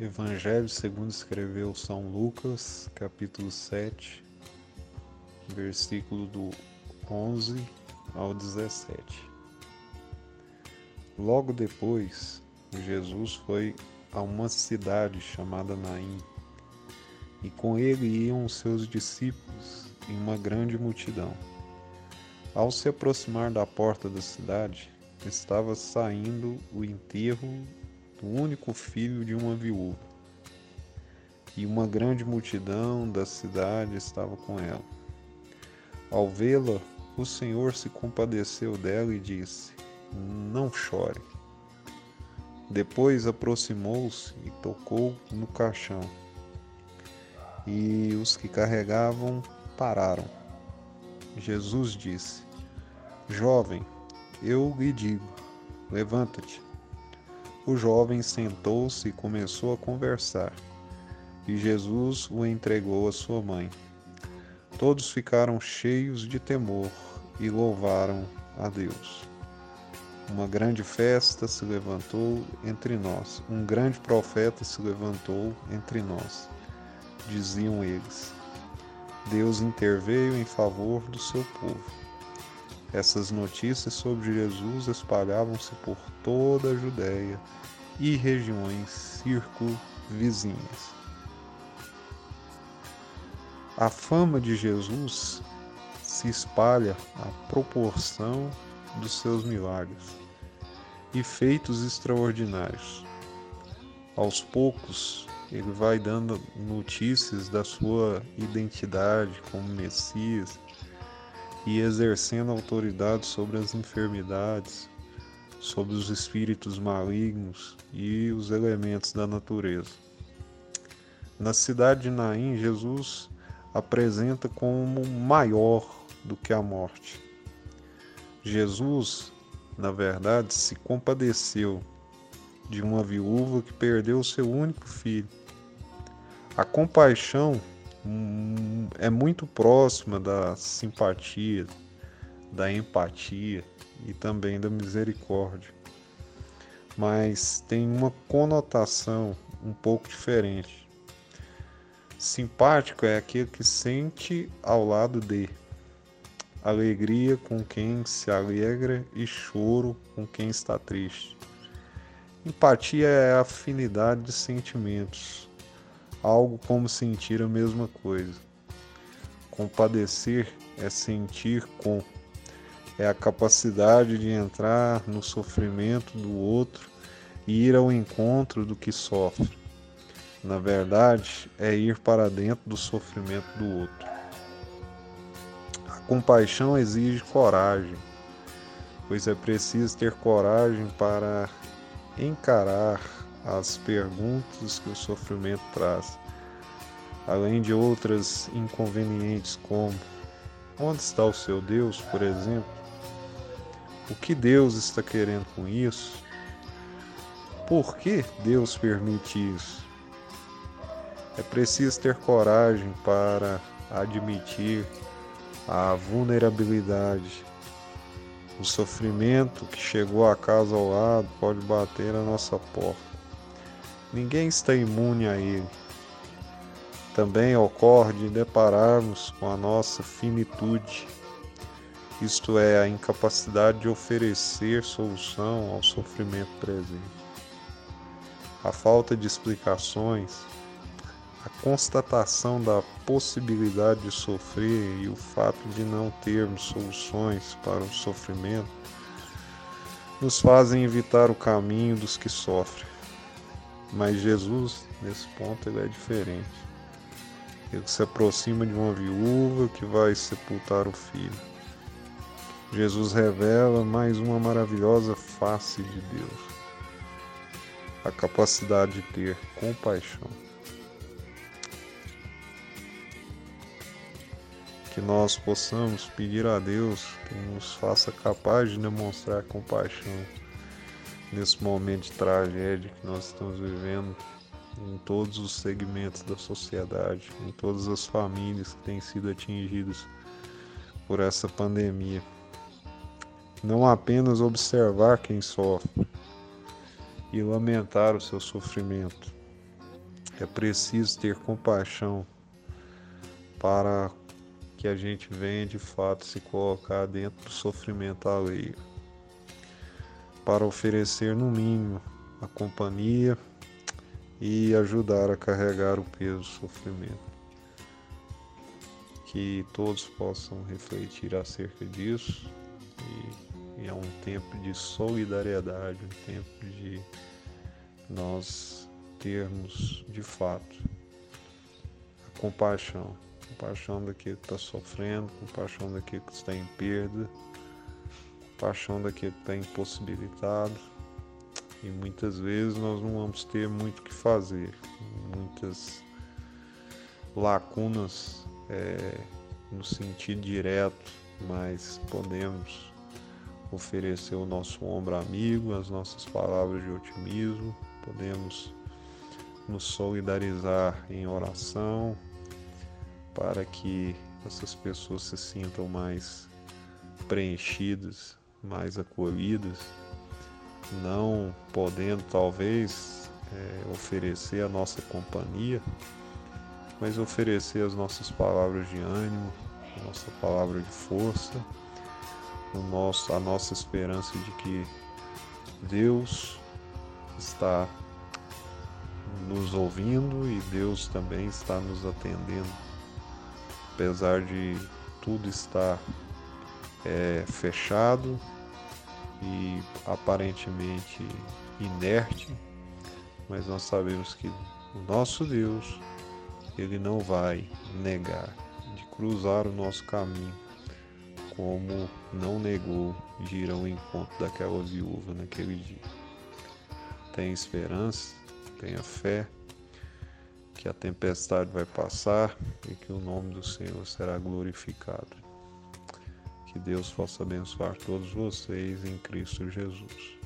Evangelho segundo escreveu São Lucas, capítulo 7, versículo do 11 ao 17. Logo depois, Jesus foi a uma cidade chamada Naim, e com ele iam os seus discípulos e uma grande multidão. Ao se aproximar da porta da cidade, estava saindo o enterro do único filho de uma viúva. E uma grande multidão da cidade estava com ela. Ao vê-la, o Senhor se compadeceu dela e disse: Não chore. Depois aproximou-se e tocou no caixão. E os que carregavam pararam. Jesus disse: Jovem, eu lhe digo, levanta-te. O jovem sentou-se e começou a conversar, e Jesus o entregou à sua mãe. Todos ficaram cheios de temor e louvaram a Deus. Uma grande festa se levantou entre nós, um grande profeta se levantou entre nós, diziam eles. Deus interveio em favor do seu povo essas notícias sobre Jesus espalhavam-se por toda a Judéia e regiões circunvizinhas. A fama de Jesus se espalha à proporção dos seus milagres e feitos extraordinários. Aos poucos, ele vai dando notícias da sua identidade como Messias e exercendo autoridade sobre as enfermidades, sobre os espíritos malignos e os elementos da natureza. Na cidade de Naim, Jesus apresenta como maior do que a morte. Jesus, na verdade, se compadeceu de uma viúva que perdeu seu único filho. A compaixão é muito próxima da simpatia, da empatia e também da misericórdia, mas tem uma conotação um pouco diferente. Simpático é aquele que sente ao lado de, alegria com quem se alegra e choro com quem está triste. Empatia é a afinidade de sentimentos, algo como sentir a mesma coisa. Compadecer é sentir com, é a capacidade de entrar no sofrimento do outro e ir ao encontro do que sofre. Na verdade, é ir para dentro do sofrimento do outro. A compaixão exige coragem, pois é preciso ter coragem para encarar as perguntas que o sofrimento traz, além de outras inconvenientes como onde está o seu Deus, por exemplo? O que Deus está querendo com isso? Por que Deus permite isso? É preciso ter coragem para admitir a vulnerabilidade. O sofrimento que chegou a casa ao lado pode bater na nossa porta. Ninguém está imune a ele. Também ocorre de depararmos com a nossa finitude, isto é, a incapacidade de oferecer solução ao sofrimento presente. A falta de explicações, a constatação da possibilidade de sofrer e o fato de não termos soluções para o sofrimento nos fazem evitar o caminho dos que sofrem. Mas Jesus, nesse ponto, ele é diferente. Ele se aproxima de uma viúva que vai sepultar o filho. Jesus revela mais uma maravilhosa face de Deus. A capacidade de ter compaixão. Que nós possamos pedir a Deus que nos faça capaz de demonstrar compaixão nesse momento de tragédia que nós estamos vivendo em todos os segmentos da sociedade, em todas as famílias que têm sido atingidas por essa pandemia. Não apenas observar quem sofre e lamentar o seu sofrimento, É preciso ter compaixão para que a gente venha de fato se colocar dentro do sofrimento alheio, para oferecer no mínimo a companhia e ajudar a carregar o peso do sofrimento. Que todos possam refletir acerca disso. E, e é um tempo de solidariedade, um tempo de nós termos de fato a compaixão. Compaixão daquele que está sofrendo, compaixão daquele que está em perda, compaixão daquele que está impossibilitado. E muitas vezes nós não vamos ter muito o que fazer, muitas lacunas é, no sentido direto, mas podemos oferecer o nosso ombro amigo, as nossas palavras de otimismo, podemos nos solidarizar em oração, para que essas pessoas se sintam mais preenchidas, mais acolhidas, não podendo talvez é, oferecer a nossa companhia, mas oferecer as nossas palavras de ânimo, a nossa palavra de força, o nosso, a nossa esperança de que Deus está nos ouvindo e Deus também está nos atendendo. Apesar de tudo estar é, fechado e aparentemente inerte, mas nós sabemos que o nosso Deus, ele não vai negar de cruzar o nosso caminho, como não negou de ir ao encontro daquela viúva naquele dia. Tenha esperança, tenha fé que a tempestade vai passar e que o nome do Senhor será glorificado. Que Deus possa abençoar todos vocês em Cristo Jesus.